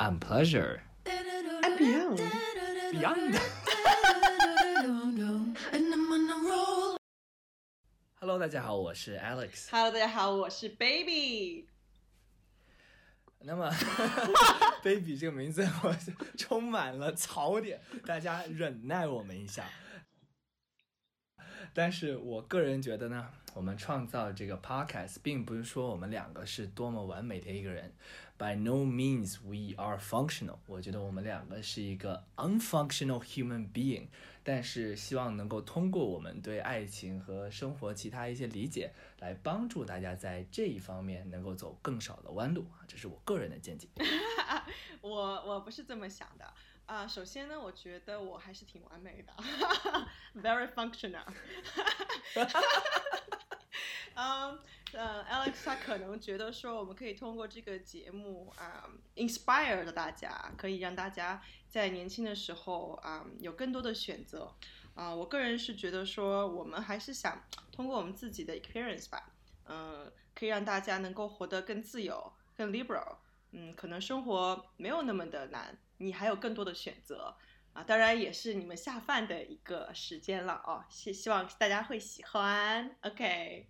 I'm pleasure. I'm beyond. Beyond. Hello，大家好，我是 Alex。 Hello，大家好，我是 Baby。那么，baby 这个名字我是充满了槽点，大家忍耐我们一下。 但是我个人觉得呢，我们创造这个 podcast，并不是说我们两个是多么完美的一个人，by no means we are functional。我觉得我们两个是一个 unfunctional human being，但是希望能够通过我们对爱情和生活其他一些理解，来帮助大家在这一方面能够走更少的弯路啊，这是我个人的见解。我我不是这么想的啊、首先呢，我觉得我还是挺完美的，very functional。嗯呃，Alex 他可能觉得说，我们可以通过这个节目啊、inspire 了大家，可以让大家在年轻的时候啊、有更多的选择。啊、我个人是觉得说，我们还是想通过我们自己的 experience 吧，嗯、可以让大家能够活得更自由、更 liberal。嗯，可能生活没有那么的难，你还有更多的选择啊！当然也是你们下饭的一个时间了哦，希希望大家会喜欢。OK，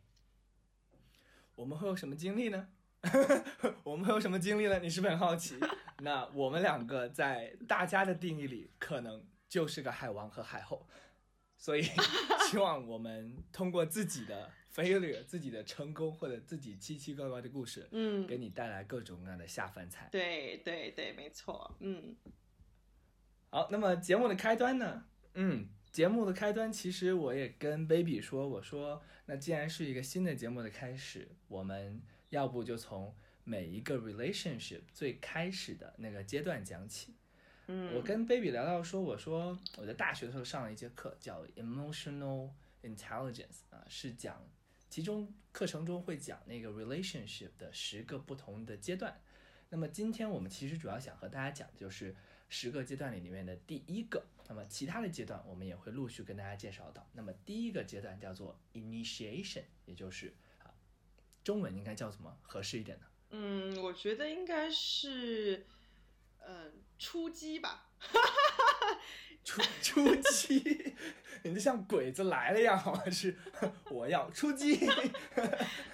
我们会有什么经历呢？我们会有什么经历呢？你是不是很好奇？那我们两个在大家的定义里，可能就是个海王和海后，所以 希望我们通过自己的 failure、自己的成功或者自己奇奇怪怪的故事，嗯，给你带来各种各样的下饭菜。对对对，没错，嗯好，那么节目的开端呢？嗯，节目的开端，其实我也跟 baby 说，我说，那既然是一个新的节目的开始，我们要不就从每一个 relationship 最开始的那个阶段讲起。嗯，我跟 baby 聊到说，我说我在大学的时候上了一节课叫 emotional intelligence 啊，是讲其中课程中会讲那个 relationship 的十个不同的阶段。那么今天我们其实主要想和大家讲的就是十个阶段里里面的第一个，那么其他的阶段我们也会陆续跟大家介绍到。那么第一个阶段叫做 initiation，也就是啊，中文应该叫什么合适一点呢？嗯，我觉得应该是，嗯、出击吧。出出击，你就像鬼子来了一样，好像是 我要出击，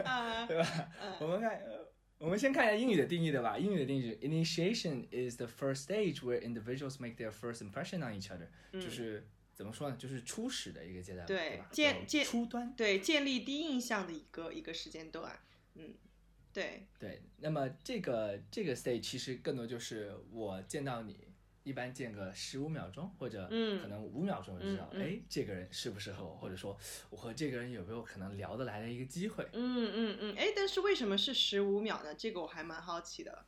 啊、对吧？我们看，呃我们先看一下英语的定义对吧。英语的定义是，initiation is the first stage where individuals make their first impression on each other，、就是怎么说呢？就是初始的一个阶段，对对吧？叫见见初端，对，建立第一印象的一个一个时间段。嗯，对，对。那么这个这个 stage 其实更多就是我见到你。一般见个十五秒钟，或者嗯可能五秒钟就知道，哎、这个人适不适合我，或者说我和这个人有没有可能聊得来的一个机会。嗯嗯嗯，哎，但是为什么是十五秒呢？这个我还蛮好奇的。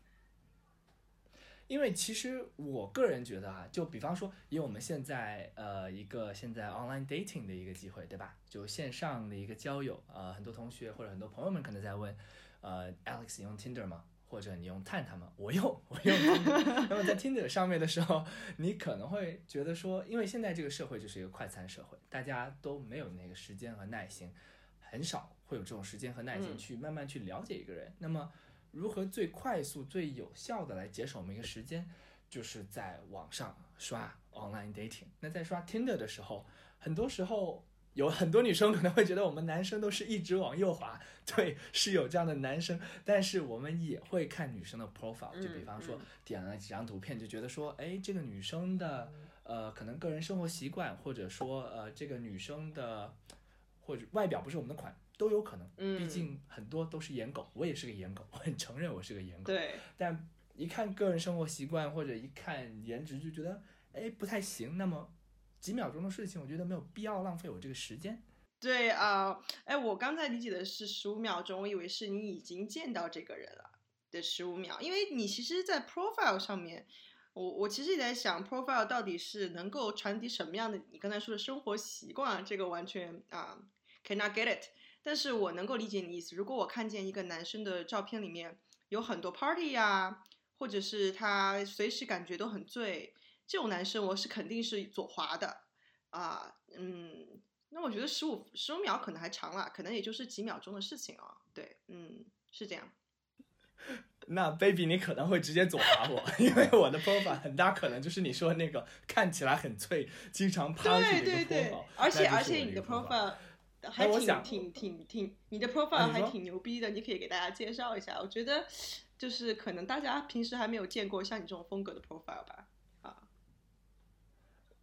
因为其实我个人觉得啊，就比方说以我们现在呃一个现在 online dating 的一个机会，对吧？就线上的一个交友，呃，很多同学或者很多朋友们可能在问，呃，Alex 你用 Tinder 吗？或者你用探探吗？我用，我用 Tinder。那么在 Tinder 上面的时候，你可能会觉得说，因为现在这个社会就是一个快餐社会，大家都没有那个时间和耐心，很少会有这种时间和耐心嗯去慢慢去了解一个人。那么如何最快速、最有效的来节省我们一个时间，就是在网上刷 online dating。那在刷 Tinder 的时候，很多时候有很多女生可能会觉得我们男生都是一直往右滑，对，是有这样的男生，但是我们也会看女生的 profile，就比方说点了几张图片，就觉得说，哎，这个女生的呃可能个人生活习惯，或者说呃这个女生的或者外表不是我们的款。都有可能，嗯毕竟很多都是颜狗，我也是个颜狗，我很承认我是个颜狗。对，但一看个人生活习惯或者一看颜值就觉得，哎，不太行。那么几秒钟的事情，我觉得没有必要浪费我这个时间。对啊，哎、我刚才理解的是十五秒钟，我以为是你已经见到这个人了的十五秒，因为你其实，在 profile 上面，我我其实也在想，profile 到底是能够传递什么样的？你刚才说的生活习惯，这个完全啊、cannot get it。但是我能够理解你意思。如果我看见一个男生的照片里面有很多 party 呀、或者是他随时感觉都很醉，这种男生我是肯定是左滑的啊，嗯。那我觉得十五十五秒可能还长了，可能也就是几秒钟的事情啊。对，嗯，是这样。那 baby 你可能会直接左滑我，因为我的 profile 很大可能就是你说那个看起来很脆、经常 party 的对对对，而且而且你的 profile 还挺挺挺挺，你的啊 profile 还挺牛逼的，你可以给大家介绍一下。我觉得就是可能大家平时还没有见过像你这种风格的 profile 吧。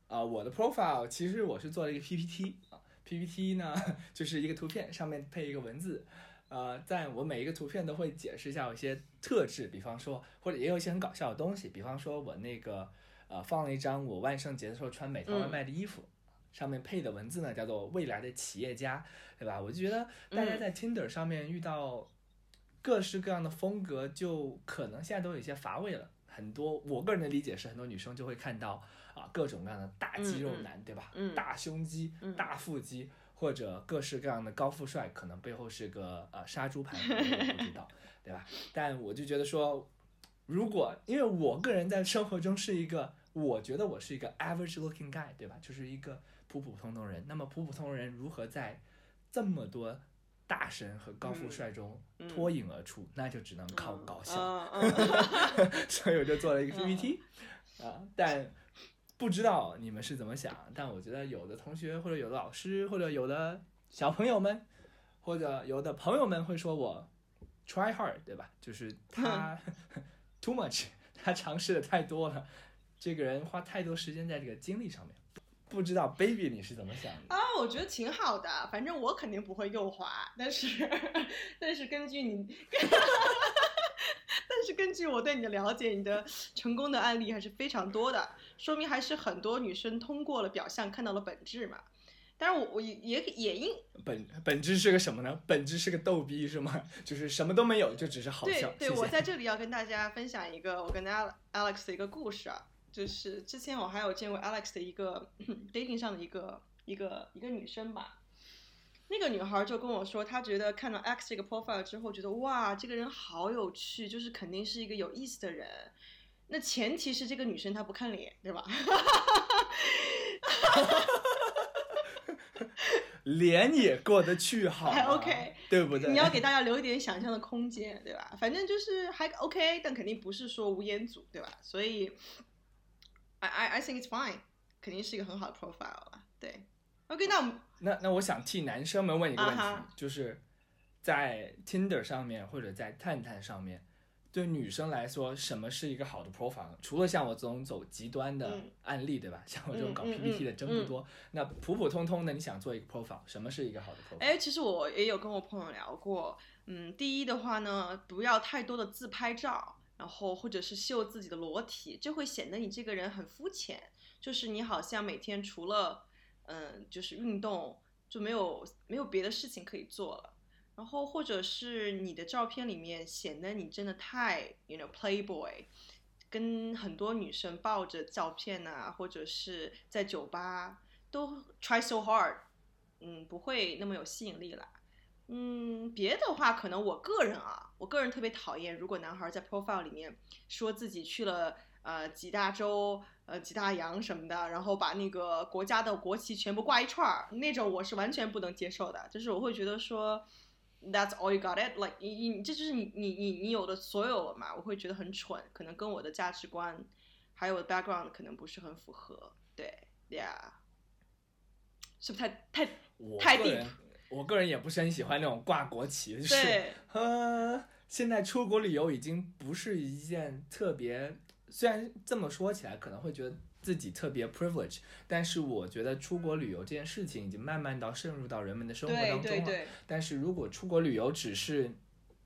啊，啊、我的 profile 其实我是做了一个 PPT 啊，PPT 呢 就是一个图片上面配一个文字，呃，在我每一个图片都会解释一下我一些特质，比方说或者也有一些很搞笑的东西，比方说我那个呃放了一张我万圣节的时候穿美团外卖的衣服。上面配的文字呢，叫做“未来的企业家”，对吧？我就觉得大家在 Tinder 上面遇到各式各样的风格，就可能现在都有一些乏味了。很多我个人的理解是，很多女生就会看到啊各种各样的大肌肉男，对吧？嗯大胸肌、嗯大腹肌，或者各式各样的高富帅，可能背后是个呃杀猪盘，我也不知道，对吧？但我就觉得说，如果因为我个人在生活中是一个，我觉得我是一个 average looking guy，对吧？就是一个普普通通人。那么普普通人如何在这么多大神和高富帅中嗯脱颖而出，那就只能靠搞笑。嗯嗯 所以我就做了一个 PPT，啊，但不知道你们是怎么想，但我觉得有的同学或者有的老师或者有的小朋友们或者有的朋友们会说我 try hard，对吧？就是他 too much，他尝试的太多了，这个人花太多时间在这个精力上面。不知道 baby 你是怎么想的？啊，我觉得挺好的，反正我肯定不会右滑，但是 但是根据你，但是根据我对你的了解，你的成功的案例还是非常多的，说明还是很多女生通过了表象看到了本质嘛。但是我，我也也也因本本质是个什么呢？本质是个逗逼是吗？就是什么都没有，就只是好笑。对对，谢谢我在这里要跟大家分享一个我跟 Alex Alex 的一个故事啊，就是之前我还有见过 Alex 的一个 dating 上的一个一个一个女生吧。那个女孩就跟我说，她觉得看到 X 这个 profile 之后，觉得哇，这个人好有趣，就是肯定是一个有意思的人。那前提是这个女生她不看脸，对吧？脸也过得去好还 OK 对不对？你要给大家留一点想象的空间，对吧？反正就是还 OK，但肯定不是说无烟组，对吧？所以，I I I think it's fine，肯定是一个很好的 profile 了。对，OK，那我们那那我想替男生们问一个问题就是在 Tinder 上面或者在探探上面，对女生来说，什么是一个好的 profile？除了像我这种走极端的嗯案例，对吧？像我这种搞 PPT 的嗯真不多。那普普通通的，你想做一个 profile，什么是一个好的 profile？哎，其实我也有跟我朋友聊过，嗯，第一的话呢，不要太多的自拍照，然后或者是秀自己的裸体，就会显得你这个人很肤浅，就是你好像每天除了嗯就是运动就没有没有别的事情可以做了。然后或者是你的照片里面显得你真的太，you know playboy，跟很多女生抱着照片啊，或者是在酒吧都 try so hard，嗯，不会那么有吸引力了。嗯，别的话，可能我个人啊，我个人特别讨厌，如果男孩在 profile 里面说自己去了呃几大洲、呃几大洋什么的，然后把那个国家的国旗全部挂一串儿，那种我是完全不能接受的。就是我会觉得说，That's all you got it，like 你你这就是你你你你有的所有了嘛，我会觉得很蠢，可能跟我的价值观还有我的 background 可能不是很符合。对，Yeah，是不是太太太 deep 人，我个人也不是很喜欢那种挂国旗，就是对？呃，现在出国旅游已经不是一件特别，虽然这么说起来可能会觉得自己特别 privilege，但是我觉得出国旅游这件事情已经慢慢到渗入到人们的生活当中了。对对，但是如果出国旅游只是，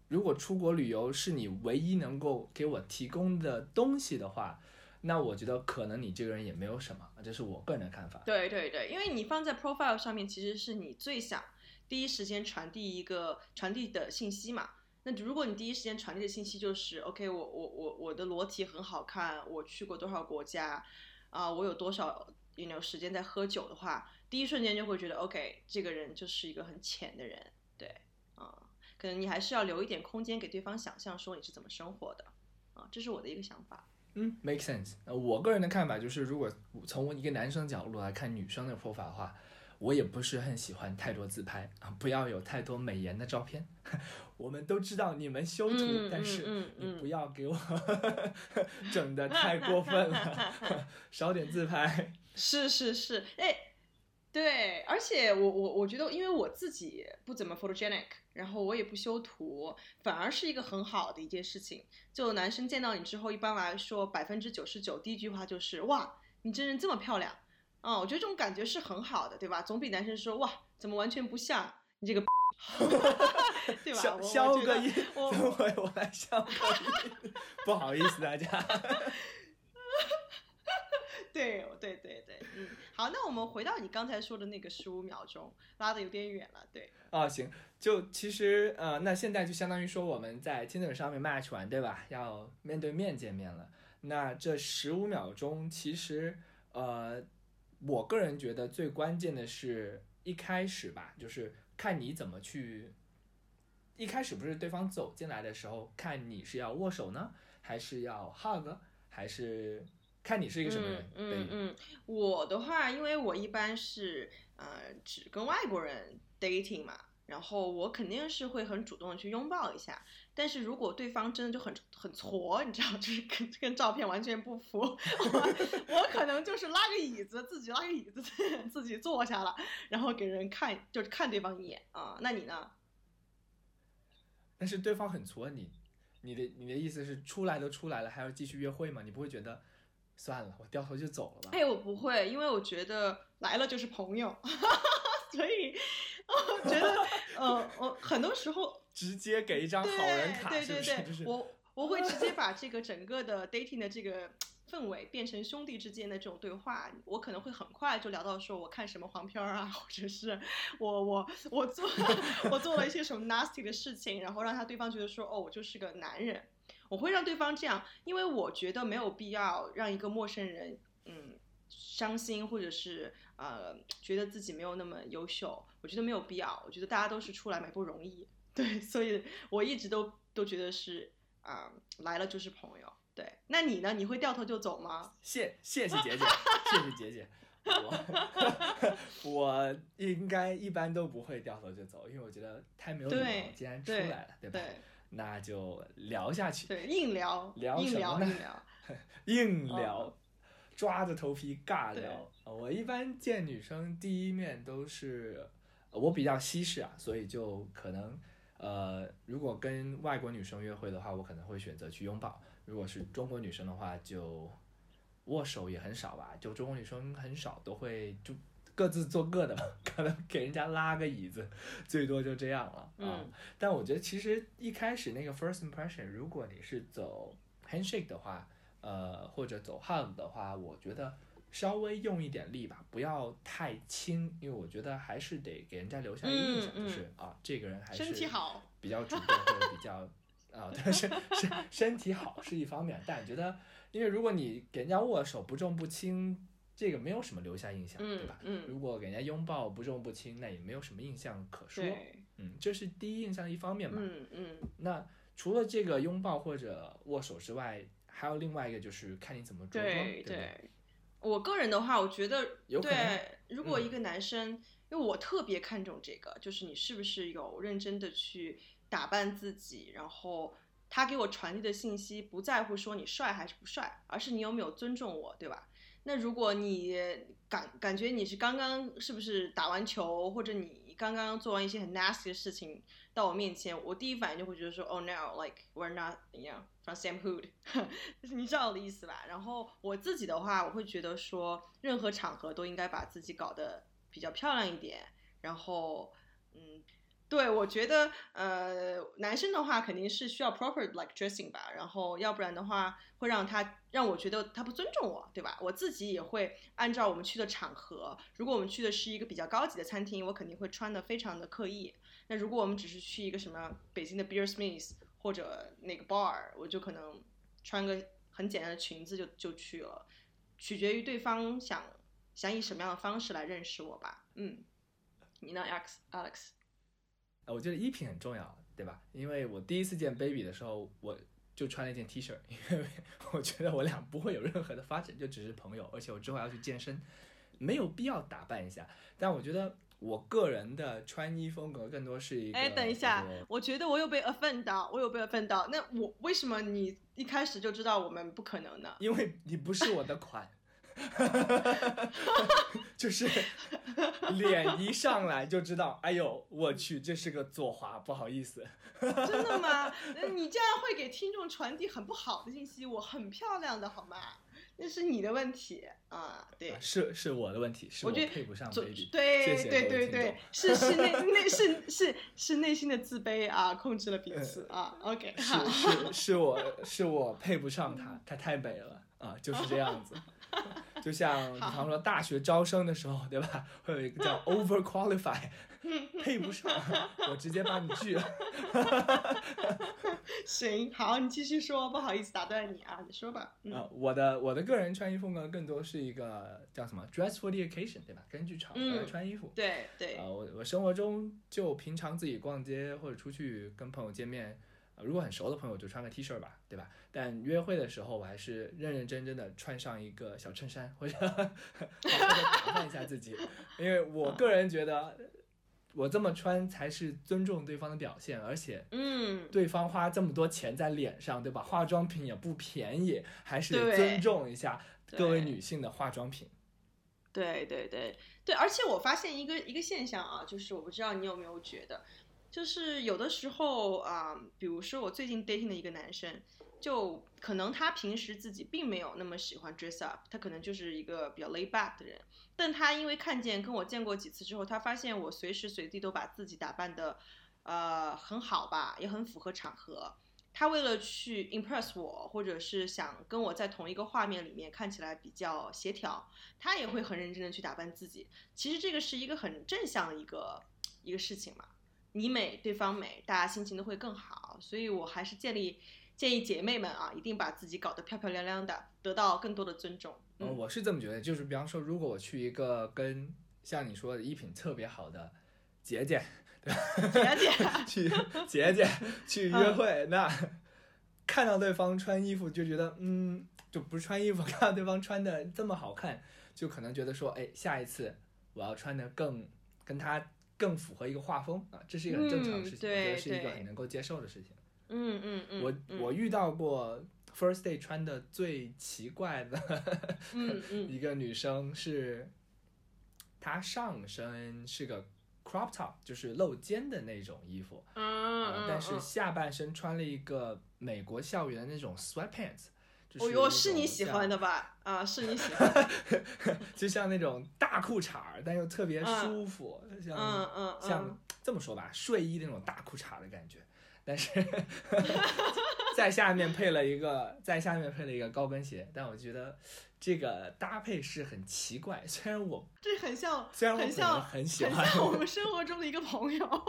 如果出国旅游是你唯一能够给我提供的东西的话，那我觉得可能你这个人也没有什么，这是我个人的看法。对对对，因为你放在 profile 上面，其实是你最想第一时间传递一个传递的信息嘛。那如果你第一时间传递的信息就是 OK，我我我我的裸体很好看，我去过多少国家，啊、我有多少 you know 时间在喝酒的话，第一瞬间就会觉得 OK，这个人就是一个很浅的人，对，啊、可能你还是要留一点空间给对方想象说你是怎么生活的，啊、这是我的一个想法。嗯，make sense。呃，我个人的看法就是，如果从一个男生角度来看女生的 profa 的话，我也不是很喜欢太多自拍啊，不要有太多美颜的照片。我们都知道你们修图，嗯但是你不要给我 整的太过分了，少点自拍。是是是，哎，对，而且我我我觉得，因为我自己不怎么 photogenic，然后我也不修图，反而是一个很好的一件事情。就男生见到你之后，一般来说百分之九十九第一句话就是哇，你真人这么漂亮啊、我觉得这种感觉是很好的，对吧？总比男生说哇，怎么完全不像你这个，对吧？消我我觉得消个音，我等会我来消个音，不好意思大家。对对对对，嗯，好，那我们回到你刚才说的那个十五秒钟，拉的有点远了，对。哦，行，就其实呃，那现在就相当于说我们在 Tinder 上面 match 完，对吧？要面对面见面了。那这十五秒钟，其实呃，我个人觉得最关键的是一开始吧，就是看你怎么去。一开始不是对方走进来的时候，看你是要握手呢，还是要 hug，还是看你是一个什么人？嗯嗯嗯，我的话，因为我一般是呃只跟外国人 dating 嘛，然后我肯定是会很主动的去拥抱一下。但是如果对方真的就很很挫，你知道，就是跟跟照片完全不符，我我可能就是拉个椅子，自己拉个椅子 自己坐下了，然后给人看，就是看对方一眼啊、那你呢？但是对方很挫你，你的你的意思是出来都出来了，还要继续约会吗？你不会觉得算了，我掉头就走了吧？哎，我不会，因为我觉得来了就是朋友，所以 我觉得，呃，我很多时候直接给一张好人卡，对？对对，就是我我会直接把这个整个的 dating 的这个氛围变成兄弟之间的这种对话，我可能会很快就聊到说我看什么黄片儿啊，或者是我我我做 我做了一些什么 nasty 的事情，然后让他对方觉得说哦，我就是个男人。我会让对方这样，因为我觉得没有必要让一个陌生人，嗯，伤心或者是呃觉得自己没有那么优秀，我觉得没有必要。我觉得大家都是出来买不容易，对，所以我一直都都觉得是啊、来了就是朋友。对，那你呢？你会掉头就走吗？谢谢谢姐姐，谢谢姐姐。我 我应该一般都不会掉头就走，因为我觉得太没有礼貌了。既然出来了，对吧？对那就聊下去，对，硬聊，聊硬什么呢聊硬聊。硬聊，哦抓着头皮尬聊。呃我一般见女生第一面都是，呃我比较西式啊，所以就可能，呃，如果跟外国女生约会的话，我可能会选择去拥抱；如果是中国女生的话，就握手也很少吧，就中国女生很少都会就。各自做各的吧，可能给人家拉个椅子，最多就这样了啊。嗯但我觉得其实一开始那个 first impression，如果你是走 handshake 的话，呃，或者走 hug 的话，我觉得稍微用一点力吧，不要太轻，因为我觉得还是得给人家留下一个印象，嗯就是啊，这个人还是身体好，比较主动或者比较啊，但是身身体好是一方面，但我觉得，因为如果你给人家握手不重不轻，这个没有什么留下印象，对嗯吧？嗯，如果给人家拥抱不重不轻，那也没有什么印象可说。对，嗯，这是第一印象一方面嘛。嗯嗯那除了这个拥抱或者握手之外，还有另外一个就是看你怎么着装，对对不对？对。我个人的话，我觉得对，如果嗯一个男生，因为我特别看重这个，就是你是不是有认真的去打扮自己，然后他给我传递的信息不在乎说你帅还是不帅，而是你有没有尊重我，对吧？那如果你感感觉你是刚刚是不是打完球，或者你刚刚做完一些很 nasty 的事情到我面前，我第一反应就会觉得说，Oh no，like we're not you same hood，就 是你知道我的意思吧？然后我自己的话，我会觉得说，任何场合都应该把自己搞得比较漂亮一点，然后嗯。对，我觉得，呃，男生的话肯定是需要 proper like dressing 吧，然后要不然的话会让他让我觉得他不尊重我，对吧？我自己也会按照我们去的场合，如果我们去的是一个比较高级的餐厅，我肯定会穿的非常的刻意。那如果我们只是去一个什么北京的 Beer Smith 或者那个 bar，我就可能穿个很简单的裙子就就去了，取决于对方想想以什么样的方式来认识我吧。嗯，你呢，Alex Alex？我觉得衣品很重要，对吧？因为我第一次见 baby 的时候，我就穿了一件 T 恤，因为我觉得我俩不会有任何的发展，就只是朋友，而且我之后要去健身，没有必要打扮一下。但我觉得我个人的穿衣风格更多是一个。哎，等一下，我觉得我有被 offend 到，我有被 offend 到。那我为什么你一开始就知道我们不可能呢？因为你不是我的款，就是脸一上来就知道，哎呦，我去，这是个左滑，不好意思。真的吗？呃你这样会给听众传递很不好的信息。我很漂亮的好吗？那是你的问题啊，对。是是我的问题，是我配不上。对对对对，是是内内是是是内心的自卑啊，控制了彼此啊。OK，好，是是是我是我配不上他，他太美了啊，就是这样子。就像比方说大学招生的时候，对吧？会有一个叫 over qualify，配不上，我直接把你拒了。行，好，你继续说，不好意思打断你啊，你说吧。嗯啊，我的我的个人穿衣风格更多是一个叫什么 dress for the occasion，对吧？根据场合穿衣服。对对啊，我我生活中就平常自己逛街或者出去跟朋友见面，呃如果很熟的朋友就穿个 T 恤吧，对吧？但约会的时候，我还是认认真真的穿上一个小衬衫，或者好好的打扮一下自己，因为我个人觉得。我这么穿才是尊重对方的表现，而且嗯，对方花这么多钱在脸上，对吧？化妆品也不便宜，还是得尊重一下各位女性的化妆品。对对对对，而且我发现一个一个现象啊，就是我不知道你有没有觉得，就是有的时候啊、比如说我最近 dating 的一个男生，就可能他平时自己并没有那么喜欢 dress up，他可能就是一个比较 lay back 的人，但他因为看见跟我见过几次之后，他发现我随时随地都把自己打扮的呃很好吧，也很符合场合。他为了去 impress 我，或者是想跟我在同一个画面里面看起来比较协调，他也会很认真的去打扮自己。其实这个是一个很正向的一个一个事情嘛，你美对方美，大家心情都会更好。所以我还是建议建议姐妹们啊，一定把自己搞得漂漂亮亮的，得到更多的尊重。呃，嗯，我是这么觉得，就是比方说，如果我去一个跟像你说的衣品特别好的姐姐对吧 姐姐，去姐姐去约会，那看到对方穿衣服就觉得，嗯，就不是穿衣服，看到对方穿的这么好看，就可能觉得说，哎，下一次我要穿的更跟他更符合一个画风啊，这是一个很正常的事情，嗯我觉得是一个很能够接受的事情。嗯嗯嗯，我嗯。我遇到过 first day 穿的最奇怪的 一个女生是，她上身是个 crop top，就是露肩的那种衣服，啊但是嗯下半身穿了一个美国校园的那种 sweatpants，就是哦哟，是你喜欢的吧？啊，是你喜欢的。就像那种大裤衩儿，但又特别嗯。舒服，像、嗯嗯像嗯这么说吧，睡衣那种大裤衩的感觉，但是 在下面配了一个，在下面配了一个高跟鞋，但我觉得这个搭配是很奇怪，虽然我这很像，虽然我很像，很喜欢像我 们生活中的一个朋友。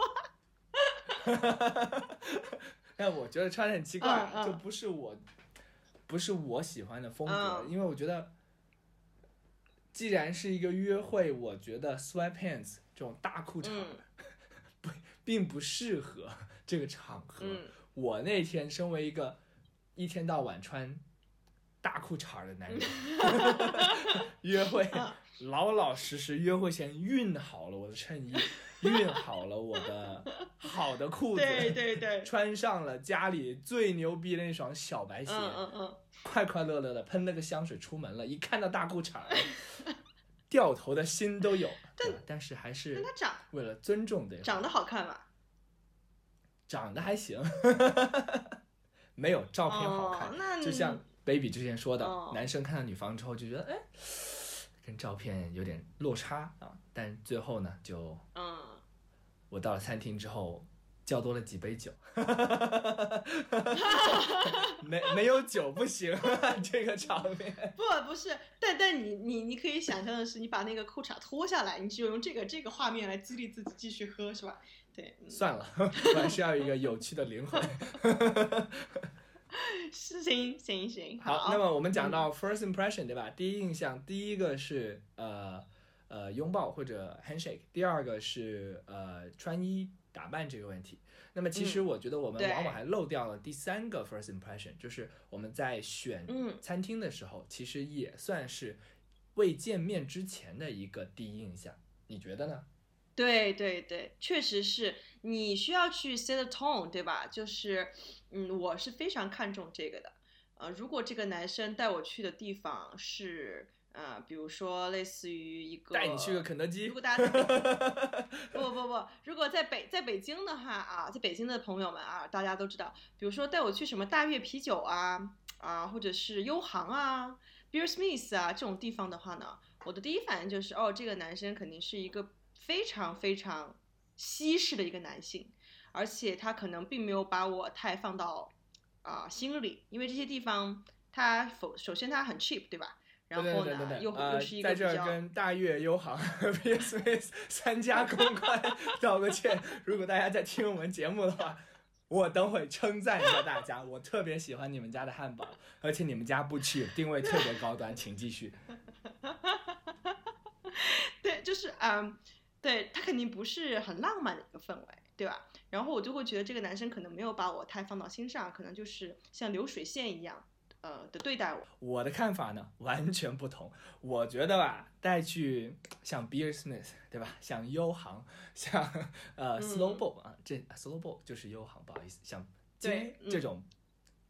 但我觉得穿的很奇怪，嗯嗯。就不是我，不是我喜欢的风格，嗯。因为我觉得，既然是一个约会，我觉得 sweatpants 这种大裤衩、不并不适合这个场合。嗯我那天身为一个一天到晚穿大裤衩的男人，约会嗯老老实实约会前熨好了我的衬衣，熨好了我的好的裤子，对对对，穿上了家里最牛逼的那双小白鞋，嗯嗯嗯，快快乐乐的喷了个香水出门了。一看到大裤衩儿，掉头的心都有。对吧但是还是为了尊重对方，长得好看嘛？长得还行，没有照片好看。哦那就像 baby 之前说的，哦男生看到女方之后就觉得，哎，跟照片有点落差啊。但最后呢，就嗯，我到了餐厅之后，叫多了几杯酒，没没有酒不行，这个场面。不不是，但但你你你可以想象的是，你把那个裤衩脱下来，你就用这个这个画面来激励自己继续喝，是吧？对，嗯算了，我还是要一个有趣的灵魂。是 行行行，好，那么我们讲到 first impression，对吧？第一印象，第一个是呃呃拥抱或者 handshake，第二个是呃穿衣打扮这个问题。那么其实我觉得我们往往还漏掉了第三个 first impression，就是我们在选嗯餐厅的时候，其实也算是未见面之前的一个第一印象。你觉得呢？对对对，确实是你需要去 set tone，对吧？就是，嗯，我是非常看重这个的。呃，如果这个男生带我去的地方是，呃，比如说类似于一个带你去个肯德基，如果大家 不不不，如果在北在北京的话啊，在北京的朋友们啊，大家都知道，比如说带我去什么大悦啤酒啊啊，或者是优航啊，Beer Smith 啊这种地方的话呢，我的第一反应就是，哦，这个男生肯定是一个非常非常西式的一个男性，而且他可能并没有把我太放到。啊，心里，因为这些地方他否首先他很 cheap，对吧？然后呢，又又是一个在这儿跟大悦、优航、p s v 三家公关 道个歉。如果大家在听我们节目的话，我等会称赞一下大家，我特别喜欢你们家的汉堡，而且你们家不 cheap，定位特别高端，请继续。对，就是嗯，对他肯定不是很浪漫的一个氛围，对吧？然后我就会觉得这个男生可能没有把我太放到心上，可能就是像流水线一样，呃的对待我。我的看法呢完全不同。我觉得吧，带去像 Beer Smith 对吧，像优航，像呃 Slow Boat 啊，这 Slow Boat 就是优航，不好意思，像对这种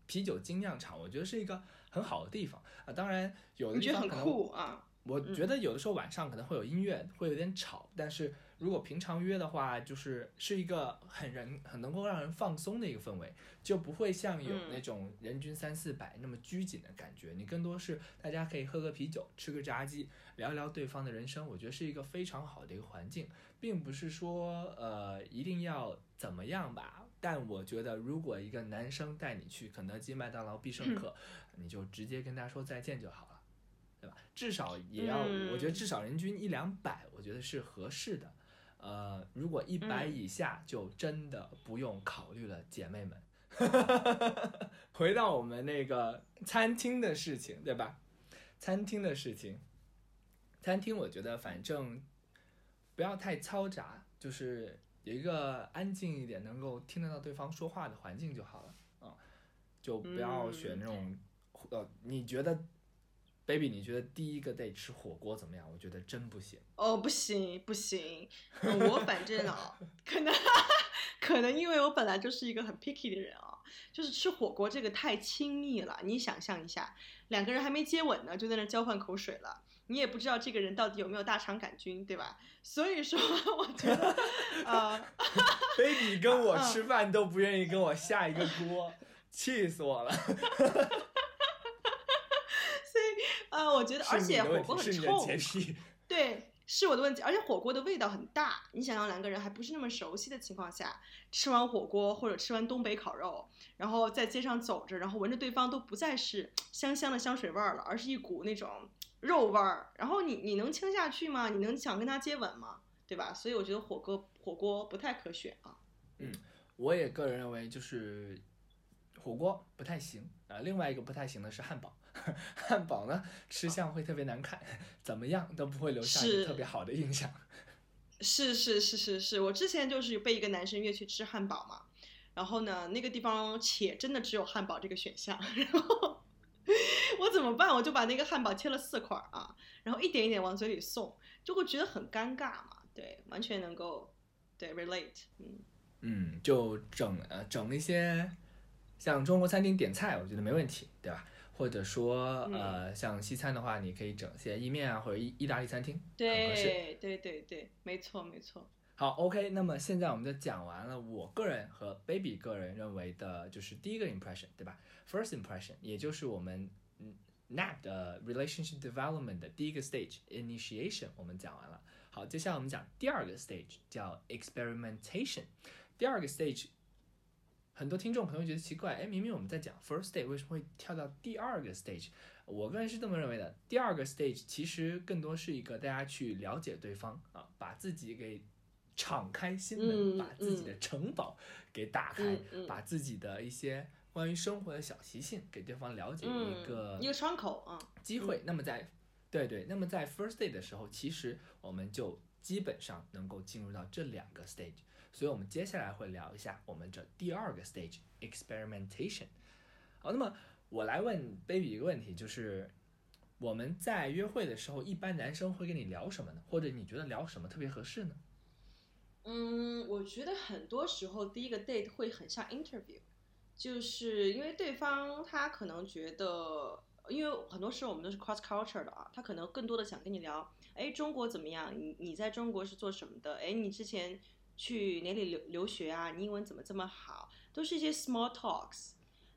啤酒精酿厂，我觉得是一个很好的地方啊。当然有的地方很酷啊。我觉得有的时候晚上可能会有音乐，会有点吵，但是。如果平常约的话，就是是一个很人很能够让人放松的一个氛围，就不会像有那种人均三四百那么拘谨的感觉。你更多是大家可以喝个啤酒，吃个炸鸡，聊一聊对方的人生。我觉得是一个非常好的一个环境，并不是说呃一定要怎么样吧。但我觉得，如果一个男生带你去肯德基、麦当劳、必胜客，你就直接跟他说再见就好了，对吧？至少也要，我觉得至少人均一两百，我觉得是合适的。呃，如果一百以下，就真的不用考虑了，姐妹们。回到我们那个餐厅的事情，对吧？餐厅的事情，餐厅我觉得反正不要太嘈杂，就是有一个安静一点，能够听得到对方说话的环境就好了。啊，就不要选那种，呃，你觉得？baby，你觉得第一个 day 吃火锅怎么样？我觉得真不行。哦，不行不行，我反正啊，可能 可能因为我本来就是一个很 picky 的人啊，就是吃火锅这个太亲密了。你想象一下，两个人还没接吻呢，就在那交换口水了，你也不知道这个人到底有没有大肠杆菌，对吧？所以说，我觉得啊，baby 跟我吃饭都不愿意跟我下一个锅，气死我了。呃，我觉得，而且火锅很臭，对，是我的问题。而且火锅的味道很大，你想想，两个人还不是那么熟悉的情况下，吃完火锅或者吃完东北烤肉，然后在街上走着，然后闻着对方都不再是香香的香水味儿了，而是一股那种肉味儿。然后你你能亲下去吗？你能想跟他接吻吗？对吧？所以我觉得火锅火锅不太可选啊。嗯，我也个人认为就是火锅不太行啊。另外一个不太行的是汉堡。汉堡呢，吃相会特别难看，怎么样都不会留下一个特别好的印象。是是是是是，我之前就是被一个男生约去吃汉堡嘛，然后呢，那个地方且真的只有汉堡这个选项，然后我怎么办？我就把那个汉堡切了四块啊，然后一点一点往嘴里送，就会觉得很尴尬嘛。对，完全能够对 relate，嗯嗯，就整呃整一些像中国餐厅点菜，我觉得没问题，对吧？或者说，呃，像西餐的话，你可以整些意面啊，或者意意大利餐厅，对，对，对，对，没错，没错。好，OK，那么现在我们就讲完了，我个人和 Baby 个人认为的，就是第一个 impression，对吧？First impression，也就是我们嗯 NAP 的 relationship development 的第一个 stage，initiation，我们讲完了。好，接下来我们讲第二个 stage，叫 experimentation。第二个 stage。很多听众可能会觉得奇怪，哎，明明我们在讲 first day，为什么会跳到第二个 stage？我个人是这么认为的，第二个 stage 其实更多是一个大家去了解对方啊，把自己给敞开心门，把自己的城堡给打开，把自己的一些关于生活的小习性给对方了解一个一个窗口啊机会。那么在对对，那么在 first day 的时候，其实我们就基本上能够进入到这两个 stage。所以，我们接下来会聊一下我们这第二个 stage experimentation。好，那么我来问 baby 一个问题，就是我们在约会的时候，一般男生会跟你聊什么呢？或者你觉得聊什么特别合适呢？嗯，我觉得很多时候第一个 date 会很像 interview，就是因为对方他可能觉得，因为很多时候我们都是 cross culture 的啊，他可能更多的想跟你聊，哎，中国怎么样？你你在中国是做什么的？哎，你之前去哪里留留学啊？你英文怎么这么好？都是一些 small talks。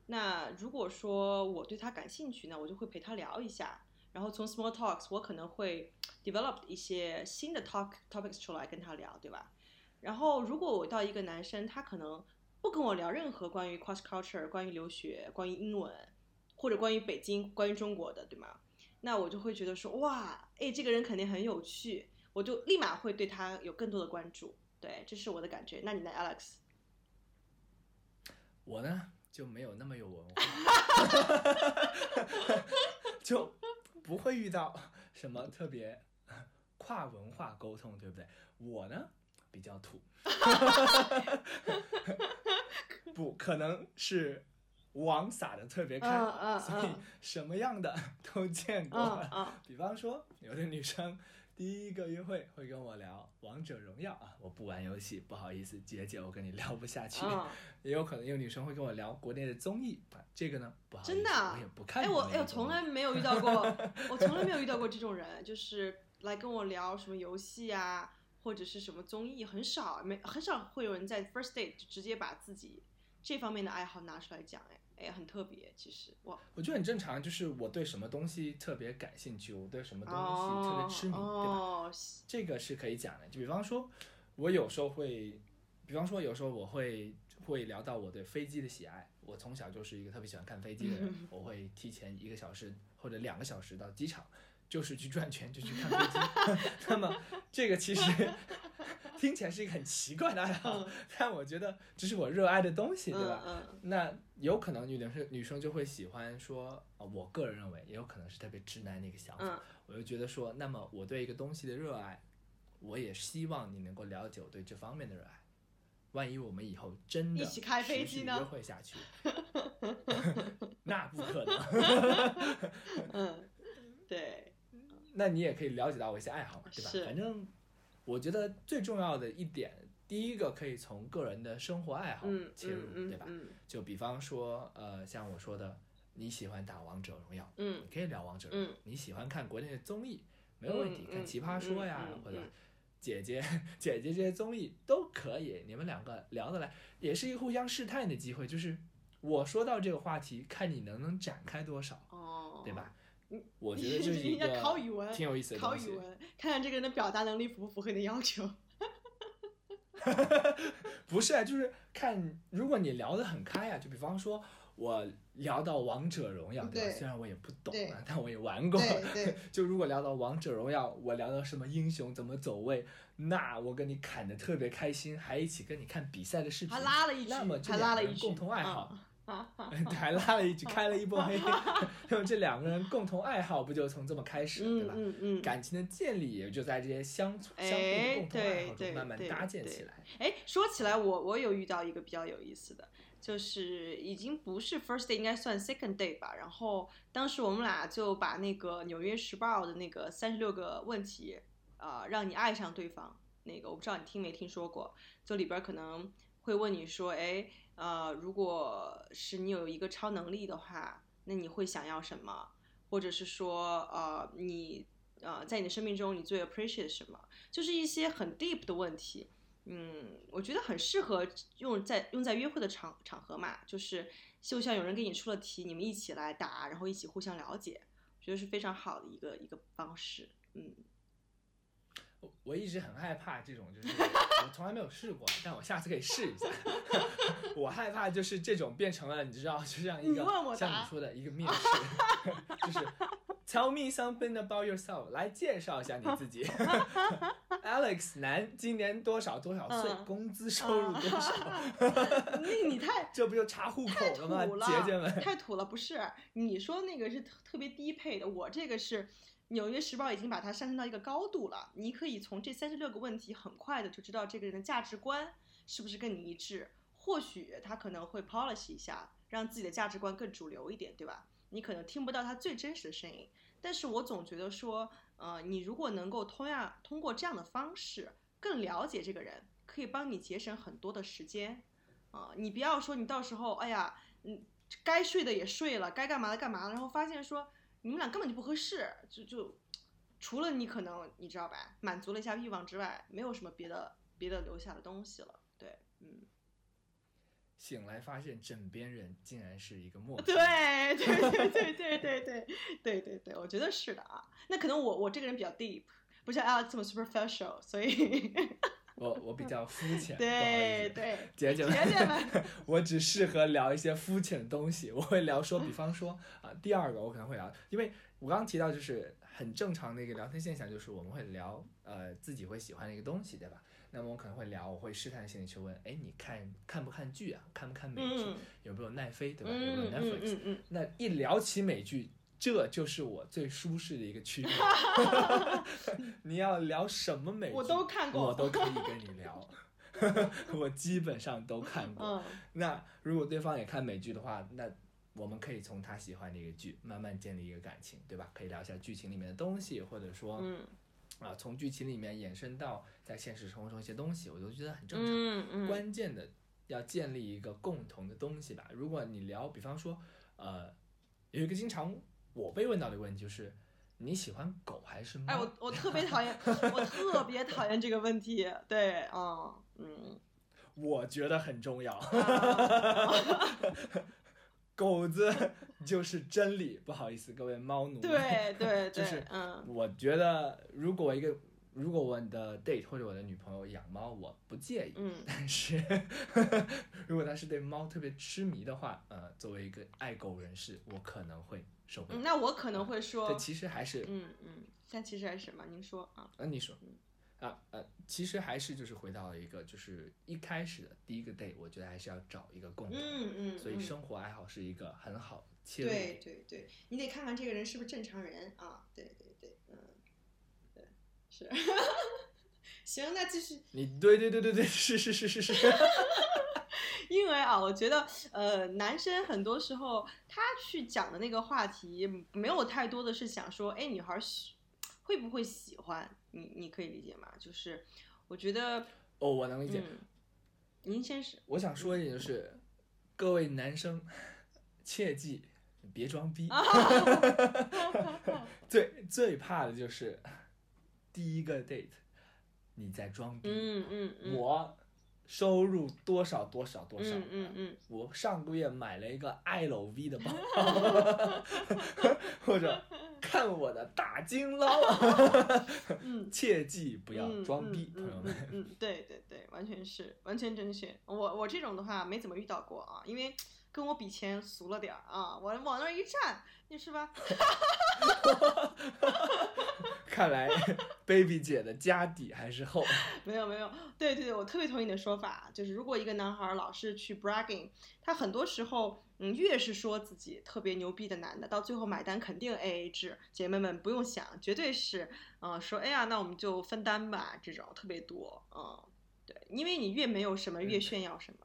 那如果说我对他感兴趣，那我就会陪他聊一下，然后从 small talks 我可能会 develop 一些新的 talk topics 出来跟他聊，对吧？然后，如果我到一个男生，他可能不跟我聊任何关于 cross culture、关于留学、关于英文，或者关于北京、关于中国的，对吗？那我就会觉得说，哇，哎，这个人肯定很有趣，我就立马会对他有更多的关注。对，这是我的感觉。那你呢，Alex？我呢就没有那么有文化，就不会遇到什么特别跨文化沟通，对不对？我呢？比较土，不可能是网撒的特别开，所以什么样的都见过。比方说，有的女生第一个约会会跟我聊王者荣耀啊，我不玩游戏，不好意思，姐姐，我跟你聊不下去。也有可能有女生会跟我聊国内的综艺，这个呢，不好意思，我也不看。哎，我哎，我从来没有遇到过，我从来没有遇到过这种人，就是来跟我聊什么游戏啊。或者是什么综艺很少，没很少会有人在 first date 就直接把自己这方面的爱好拿出来讲，哎哎，很特别。其实我我觉得很正常，就是我对什么东西特别感兴趣，我对什么东西特别痴迷，对吧？这个是可以讲的。就比方说，我有时候会，比方说有时候我会会聊到我对飞机的喜爱。我从小就是一个特别喜欢看飞机的人，我会提前一个小时或者两个小时到机场。就是去转圈，就去看飞机。那么这个其实听起来是一个很奇怪的爱好，但我觉得这是我热爱的东西，对吧？那有可能女生女生就会喜欢说，啊，我个人认为也有可能是特别直男的一个想法。我就觉得说，那么我对一个东西的热爱，我也希望你能够了解我对这方面的热爱。万一我们以后真的一起开飞机呢？约会下去，那不可能。嗯，对。那你也可以了解到我一些爱好嘛，对吧？反正我觉得最重要的一点，第一个可以从个人的生活爱好切入，对吧？就比方说，呃，像我说的，你喜欢打王者荣耀，嗯，你可以聊王者荣耀。你喜欢看国内的综艺，没有问题，看奇葩说呀，或者姐姐姐姐这些综艺都可以。你们两个聊得来，也是一个互相试探的机会。就是我说到这个话题，看你能不能展开多少，哦，对吧？我觉得就是一个挺有意思的考语文，看看这个人的表达能力符不符合你的要求。不是啊，就是看如果你聊得很开啊，就比方说我聊到王者荣耀，对吧？虽然我也不懂啊，但我也玩过。就如果聊到王者荣耀，我聊到什么英雄怎么走位，那我跟你侃的特别开心，还一起跟你看比赛的视频，还拉了一句，那么还拉了一共同爱好。还拉了一局，开了一波黑，那 么这两个人共同爱好不就从这么开始，对吧？嗯嗯感情的建立也就在这些相相互的共同爱好中慢慢搭建起来。哎，说起来，我我有遇到一个比较有意思的，就是已经不是 first day，应该算 second day 吧。然后当时我们俩就把那个《纽约时报》的那个三十六个问题，呃，让你爱上对方那个，我不知道你听没听说过，就里边可能会问你说，哎。呃，如果是你有一个超能力的话，那你会想要什么？或者是说，呃，你呃，在你的生命中你最 appreciate 什么？就是一些很 deep 的问题。嗯，我觉得很适合用在用在约会的场场合嘛，就是就像有人给你出了题，你们一起来答，然后一起互相了解，我觉得是非常好的一个一个方式。嗯。我一直很害怕这种，就是我从来没有试过，但我下次可以试一下。我害怕就是这种变成了，你知道，就像一个像你说的一个面试，就是 Tell me something about yourself，来介绍一下你自己。Alex 男，今年多少多少岁，工资收入多少？那你太这不就查户口了吗？姐姐们，太土了，不是？你说那个是特别低配的，我这个是。纽约时报已经把它上升到一个高度了，你可以从这三十六个问题很快的就知道这个人的价值观是不是跟你一致。或许他可能会 polish 一下，让自己的价值观更主流一点，对吧？你可能听不到他最真实的声音，但是我总觉得说，呃，你如果能够同样通过这样的方式更了解这个人，可以帮你节省很多的时间啊。你不要说你到时候，哎呀，嗯，该睡的也睡了，该干嘛的干嘛了，然后发现说你们俩根本就不合适，就就除了你可能你知道吧，满足了一下欲望之外，没有什么别的别的留下的东西了。对，嗯。醒来发现枕边人竟然是一个陌生。对对对对对对对对对，我觉得是的啊。那可能我我这个人比较 deep，不像 Alex 这么 superficial，所以我我比较肤浅，对对，姐姐们，姐姐们我只适合聊一些肤浅的东西。我会聊说，比方说啊，第二个我可能会聊，因为我刚刚提到就是很正常的一个聊天现象，就是我们会聊呃自己会喜欢的一个东西，对吧？那么我可能会聊，我会试探性的去问，哎，你看看不看剧啊？看不看美剧？嗯有没有奈飞，对吧？有没有嗯 Netflix？、嗯嗯嗯，那一聊起美剧，这就是我最舒适的一个区别。你要聊什么美剧，我都看过我都可以跟你聊。我基本上都看过。嗯那如果对方也看美剧的话，那我们可以从他喜欢的一个剧慢慢建立一个感情，对吧？可以聊一下剧情里面的东西，或者说嗯啊，从剧情里面衍生到在现实生活中一些东西，我都觉得很正常。嗯嗯，关键的要建立一个共同的东西吧。如果你聊，比方说，呃，有一个经常我被问到的问题就是，你喜欢狗还是猫？哎，我我特别讨厌，我特别讨厌这个问题。对，嗯嗯，我觉得很重要。啊 狗子就是真理，不好意思，各位猫奴。对 对对就是，嗯我觉得如果一个如果我的 date 或者我的女朋友养猫，我不介意。嗯但是 如果她是对猫特别痴迷的话，呃，作为一个爱狗人士，我可能会受不了。嗯，那我可能会说，对，其实还是，嗯嗯，但其实还是什么？您说啊？呃，你说，啊呃，其实还是就是回到了一个就是一开始的第一个 date，我觉得还是要找一个共同，嗯嗯，嗯所以生活爱好是一个很好切入对点。对对，你得看看这个人是不是正常人啊？对对对，嗯，对，是。行，那继续，你对对对对对，是是是是是，因为啊，我觉得呃，男生很多时候他去讲的那个话题，没有太多的是想说，哎，女孩喜会不会喜欢你？你可以理解吗？就是我觉得，哦，我能理解。嗯，您先是，我想说一点就是，各位男生，切记别装逼。啊最最怕的就是第一个 date，你在装逼。嗯嗯嗯，我收入多少多少多少，嗯嗯嗯，我上个月买了一个 LV 的包，或者看我的大金捞，嗯。切记不要装逼，嗯朋友们。嗯，对对对，完全是，完全正确。我我这种的话没怎么遇到过啊，因为跟我比钱俗了点儿啊，我往那儿一站，你是吧？看来 baby 姐的家底还是厚。没有没有，对对对，我特别同意你的说法，就是如果一个男孩儿老是去 bragging，他很多时候，嗯，越是说自己特别牛逼的男的，到最后买单肯定 A A 制，姐妹们不用想，绝对是，呃，说哎呀，那我们就分担吧，这种特别多，嗯，对，因为你越没有什么，越嗯炫耀什么，嗯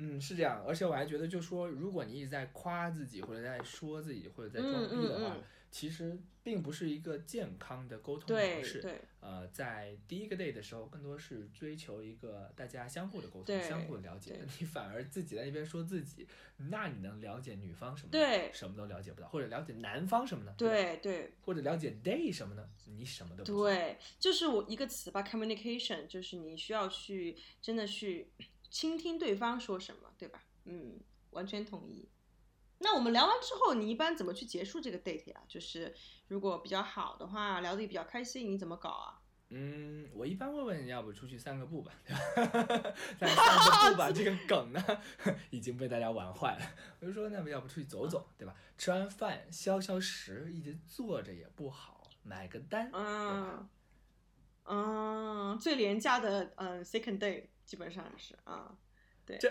嗯，是这样，而且我还觉得，就说如果你一直在夸自己，或者在说自己，或者在装逼的话，嗯嗯嗯其实并不是一个健康的沟通对模式。对，呃，在第一个 date 的时候，更多是追求一个大家相互的沟通、相互的了解。你反而自己在那边说自己，那你能了解女方什么？对什么都了解不到，或者了解男方什么呢？吧，对对或者了解 date 什么呢？你什么都不知道。对，就是我一个词吧，communication，就是你需要去真的去倾听对方说什么，对吧？嗯，完全同意。那我们聊完之后，你一般怎么去结束这个 date 呀？就是如果比较好的话，聊得也比较开心，你怎么搞啊？嗯，我一般问问要不出去散个步吧，对吧？散个步吧 这个梗呢，已经被大家玩坏了。我就说，那么要不出去走走，对吧？吃完饭消消食，一直坐着也不好，买个单？嗯嗯，最廉价的嗯 second date 基本上是啊，对，这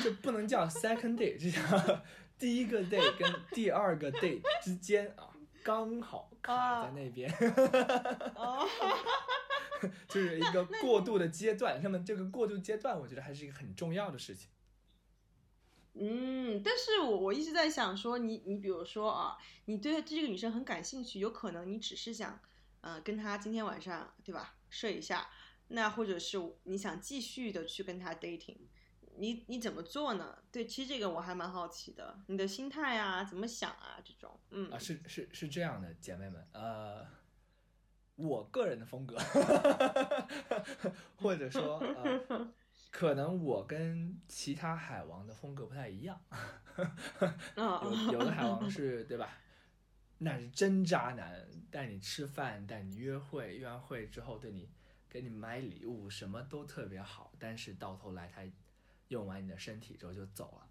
这不能叫 second date，这叫 第一个 date 跟第二个 date 之间啊，刚好卡在那边，哦 就是一个过渡的阶段。那么这个过渡阶段，我觉得还是一个很重要的事情。嗯，但是我我一直在想说你，你比如说啊，你对这个女生很感兴趣，有可能你只是想，呃，跟她今天晚上对吧睡一下，那或者是你想继续的去跟他 dating，你你怎么做呢？对，其实这个我还蛮好奇的，你的心态啊，怎么想啊，这种，嗯啊，是是是这样的，姐妹们，呃，我个人的风格，或者说呃，可能我跟其他海王的风格不太一样，有有的海王是对吧？那是真渣男，带你吃饭，带你约会，约完会之后对你给你买礼物，什么都特别好，但是到头来他用完你的身体之后就走了，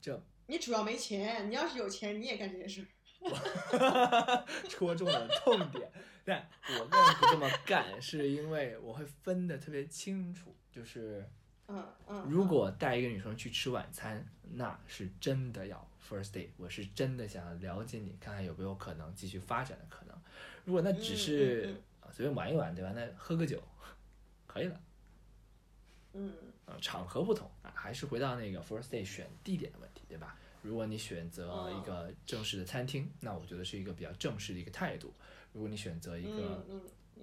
这你主要没钱，你要是有钱你也干这件事。戳中了痛点，但我个人不这么干，是因为我会分得特别清楚，就是，嗯嗯，如果带一个女生去吃晚餐，那是真的要 first date，我是真的想要了解你，看看有没有可能继续发展的可能。如果那只是随便玩一玩，对吧？那喝个酒可以了。嗯啊，场合不同啊，还是回到那个 first day 选地点的问题，对吧？如果你选择一个正式的餐厅，那我觉得是一个比较正式的一个态度。如果你选择一个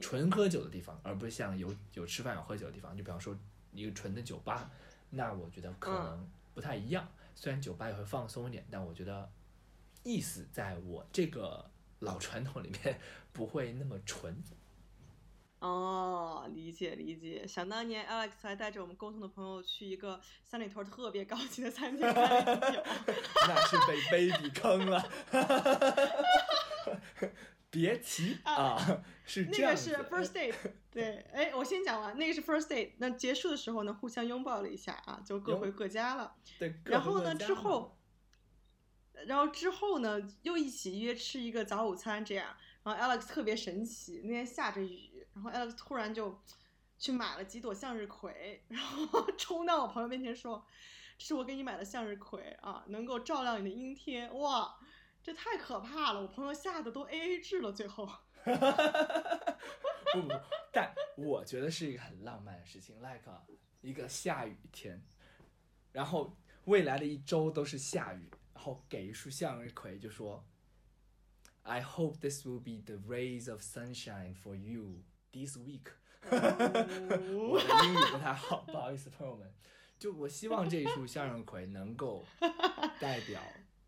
纯喝酒的地方，而不是像有有吃饭有喝酒的地方，就比方说一个纯的酒吧，那我觉得可能不太一样。虽然酒吧也会放松一点，但我觉得意思在我这个老传统里面不会那么纯。哦，理解理解。想当年，Alex 还带着我们共同的朋友去一个三里屯特别高级的餐厅 喝了酒。那是被 baby 坑了。别提啊，是这样。那个是 first date，对，哎，我先讲完，那个是 first date。那结束的时候呢，互相拥抱了一下啊，就各回各家了。对，各然后呢，之后，然后之后呢，又一起约吃一个早午餐，这样。然后 Alex 特别神奇，那天下着雨，然后 Alex 突然就去买了几朵向日葵，然后 冲到我朋友面前说：“这是我给你买的向日葵啊，能够照亮你的阴天。”哇，这太可怕了！我朋友吓得都 A A 制了，最后。不不不，但我觉得是一个很浪漫的事情，like 一个下雨天，然后未来的一周都是下雨，然后给一束向日葵，就说，I hope this will be the rays of sunshine for you this week 我的英语不太好，不好意思，朋友们。就我希望这一束向日葵能够代表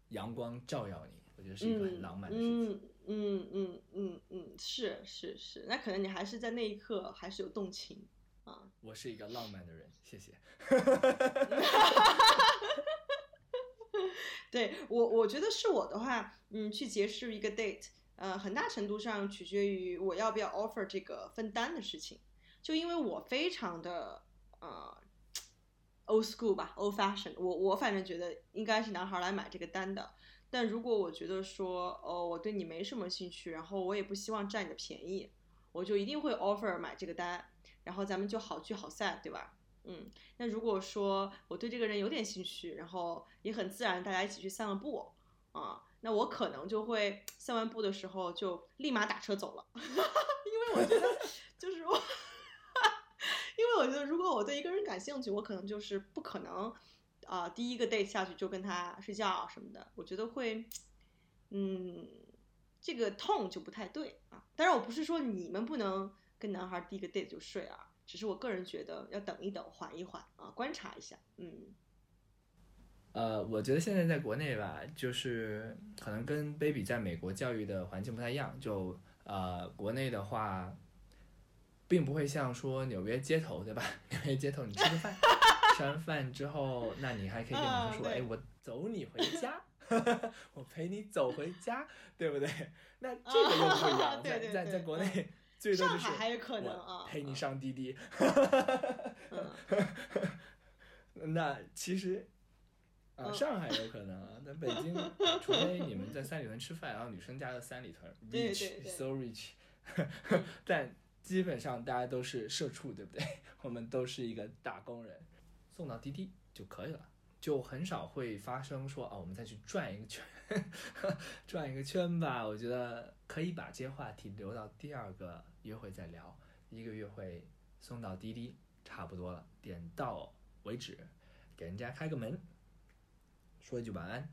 阳光照耀你，我觉得是一个很浪漫的事情。嗯嗯嗯嗯嗯，是是是，那可能你还是在那一刻还是有动情啊。我是一个浪漫的人，谢谢。对我，我觉得是我的话，嗯，去结束一个 date，呃，很大程度上取决于我要不要 offer 这个分担的事情。就因为我非常的呃 old school 吧，old fashion，我我反正觉得应该是男孩来买这个单的。但如果我觉得说，哦，我对你没什么兴趣，然后我也不希望占你的便宜，我就一定会 offer 买这个单，然后咱们就好聚好散，对吧？嗯，那如果说我对这个人有点兴趣，然后也很自然，大家一起去散了步啊，那我可能就会散完步的时候就立马打车走了，因为我觉得就是我，因为我觉得如果我对一个人感兴趣，我可能就是不可能啊、第一个 date 下去就跟他睡觉什么的，我觉得会，嗯，这个痛就不太对啊。当然，我不是说你们不能跟男孩第一个 date 就睡啊。只是我个人觉得要等一等，缓一缓啊，观察一下。嗯，呃，我觉得现在在国内吧，就是可能跟 baby 在美国教育的环境不太一样。就呃，国内的话，并不会像说纽约街头，对吧？纽约街头你吃个饭，吃完饭之后，那你还可以跟女生说，哎，我走你回家，我陪你走回家，对不对？那这个又不一样，在在在国内。最多就是陪你上滴滴。嗯，那其实，啊，嗯上海有可能啊，但北京，除非你们在三里屯吃饭，然后女生家的三里屯对对，rich 对 so rich，但基本上大家都是社畜，对不对？我们都是一个打工人，送到滴滴就可以了，就很少会发生说啊，我们再去转一个圈，转一个圈吧。我觉得可以把这些话题留到第二个约会再聊，一个约会送到滴滴差不多了，点到为止，给人家开个门，说一句晚安，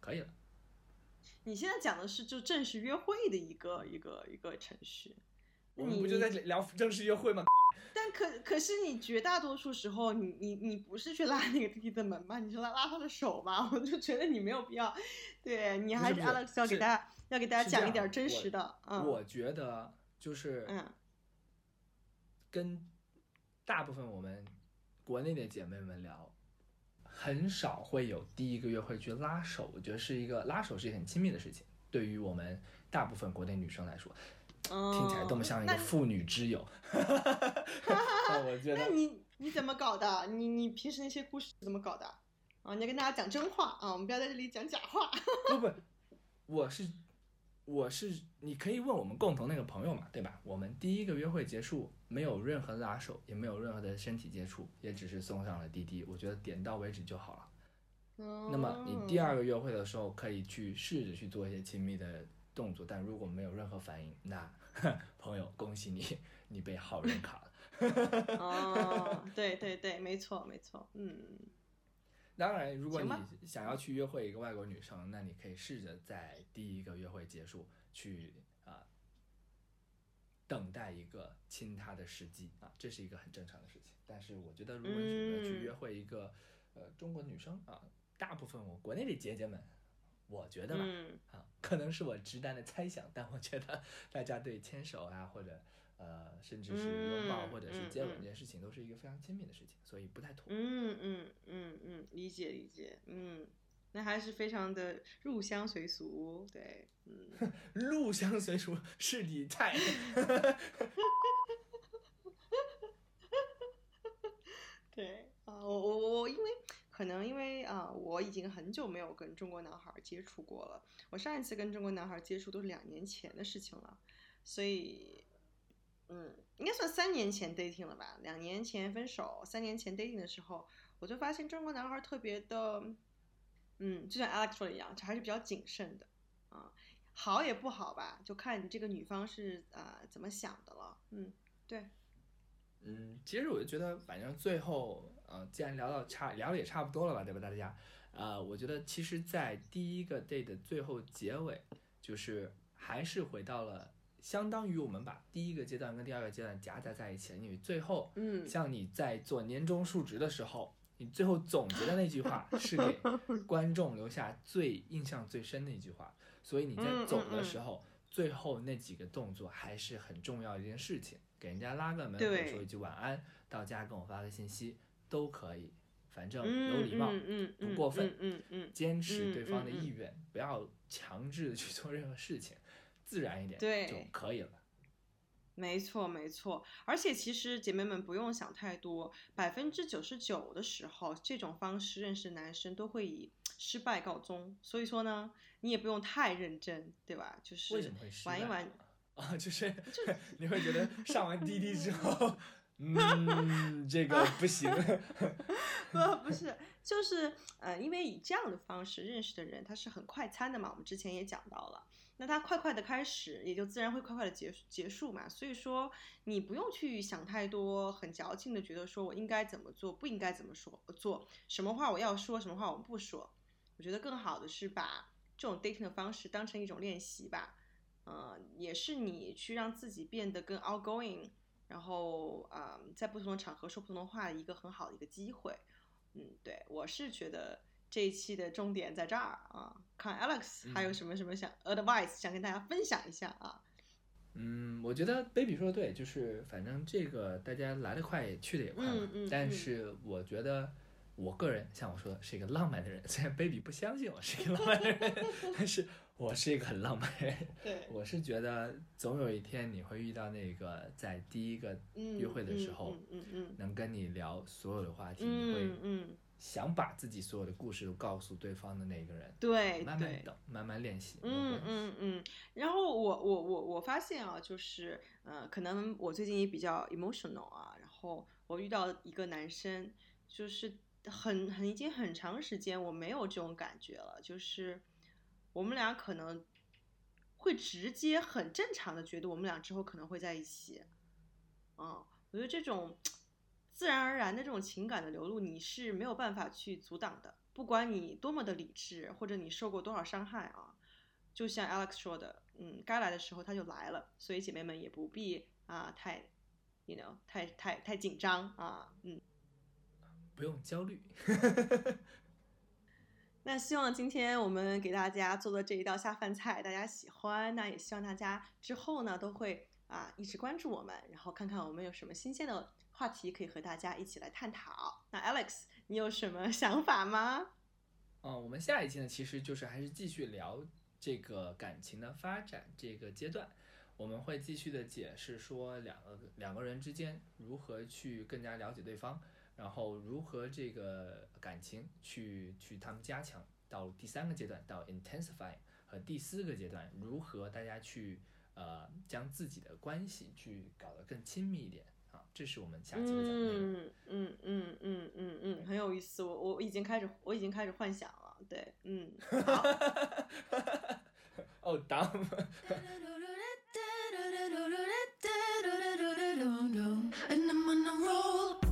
可以了。你现在讲的是就正式约会的一个一个一个程序，我们不就在聊正式约会吗？但可可是你绝大多数时候，你你你不是去拉那个弟弟的门吗？你是拉拉他的手吗？我就觉得你没有必要，对你还是 Alex 要给大家要给大家讲一点真实的。嗯，我觉得就是嗯，跟大部分我们国内的姐妹们聊，很少会有第一个约会去拉手。我觉得是一个拉手是一个很亲密的事情，对于我们大部分国内女生来说。听起来多么像一个妇女之友，我觉得。那你你怎么搞的？你你平时那些故事怎么搞的？啊，你要跟大家讲真话啊，我们不要在这里讲假话。不不，我是我是，你可以问我们共同那个朋友嘛，对吧？我们第一个约会结束，没有任何拉手，也没有任何的身体接触，也只是送上了滴滴，我觉得点到为止就好了。那么你第二个约会的时候，可以去试着去做一些亲密的。动作，但如果没有任何反应，那朋友恭喜你，你被好人卡了。哦，对对对，没错没错，嗯。当然，如果你想要去约会一个外国女生，那你可以试着在第一个约会结束去啊，等待一个亲她的时机啊，这是一个很正常的事情。但是我觉得，如果你选择去约会一个呃中国女生啊，大部分我国内的姐姐们。我觉得吧，啊，可能是我直男的猜想，但我觉得大家对牵手啊，或者呃，甚至是拥抱或者是接吻这件事情，都是一个非常亲密的事情，所以不太妥。嗯嗯嗯嗯，理解理解，嗯，那还是非常的入乡随俗，对，嗯，入乡随俗是你太，对啊，我我我因为。可能因为啊，我已经很久没有跟中国男孩接触过了。我上一次跟中国男孩接触都是两年前的事情了，所以，嗯，应该算三年前 dating 了吧？两年前分手，三年前 dating 的时候，我就发现中国男孩特别的，嗯，就像 Alex 说的一样，就还是比较谨慎的啊。好也不好吧，就看你这个女方是啊怎么想的了。嗯，对。嗯，其实我就觉得，反正最后。呃，既然聊到差聊的也差不多了吧，对吧，大家？呃，我觉得其实，在第一个 day 的最后结尾，就是还是回到了相当于我们把第一个阶段跟第二个阶段夹杂在一起了，因为最后，嗯，像你在做年终述职的时候，你最后总结的那句话 是给观众留下最印象最深的一句话，所以你在走的时候，最后那几个动作还是很重要一件事情，给人家拉个门或者说一句晚安，到家跟我发个信息。都可以，反正有礼貌，不过分，嗯嗯，坚持对方的意愿，不要强制的去做任何事情，自然一点对就可以了。没错没错，而且其实姐妹们不用想太多，百分之九十九的时候，这种方式认识男生都会以失败告终。所以说呢，你也不用太认真，对吧？就是玩一玩啊，就是 你会觉得上完滴滴之后。嗯，这个不行。不，不是，就是呃，因为以这样的方式认识的人，他是很快餐的嘛。我们之前也讲到了，那它快快的开始，也就自然会快快的结结束嘛。所以说，你不用去想太多，很矫情的觉得说我应该怎么做，不应该怎么说做，什么话我要说，什么话我不说。我觉得更好的是把这种 dating 的方式当成一种练习吧。嗯，也是你去让自己变得更 outgoing。然后啊，在不同的场合说不同的话的一个很好的一个机会，嗯，对我是觉得这一期的重点在这儿啊。看 Alex 还有什么什么想 advice 想跟大家分享一下啊？嗯，我觉得 Baby 说的对，就是反正这个大家来得快也，去的也快嘛。但是我觉得。我个人像我说的是一个浪漫的人，虽然 baby 不相信我是一个浪漫的人，但是我是一个很浪漫的人。对，我是觉得总有一天你会遇到那个在第一个约会的时候，嗯嗯能跟你聊所有的话题，你会想把自己所有的故事都告诉对方的那个人。对，慢慢等，慢慢练习。嗯嗯嗯。然后我我我我发现啊，就是呃，可能我最近也比较 emotional 啊，然后我遇到一个男生，就是。很很已经很长时间我没有这种感觉了，就是我们俩可能会直接很正常的觉得我们俩之后可能会在一起，嗯，我觉得这种自然而然的这种情感的流露你是没有办法去阻挡的，不管你多么的理智或者你受过多少伤害啊，就像 Alex 说的，嗯，该来的时候他就来了，所以姐妹们也不必啊太，you know，太太太紧张啊，嗯，不用焦虑。那希望今天我们给大家做的这一道下饭菜大家喜欢，那也希望大家之后呢都会啊一直关注我们，然后看看我们有什么新鲜的话题可以和大家一起来探讨。那 Alex，你有什么想法吗？嗯，我们下一期呢，其实就是还是继续聊这个感情的发展这个阶段，我们会继续的解释说两个两个人之间如何去更加了解对方。然后如何这个感情去去他们加强到第三个阶段到 intensify 和第四个阶段如何大家去呃将自己的关系去搞得更亲密一点，这是我们下期的讲。嗯嗯嗯嗯嗯嗯，很有意思。我我已经开始，我已经开始幻想了。对，嗯。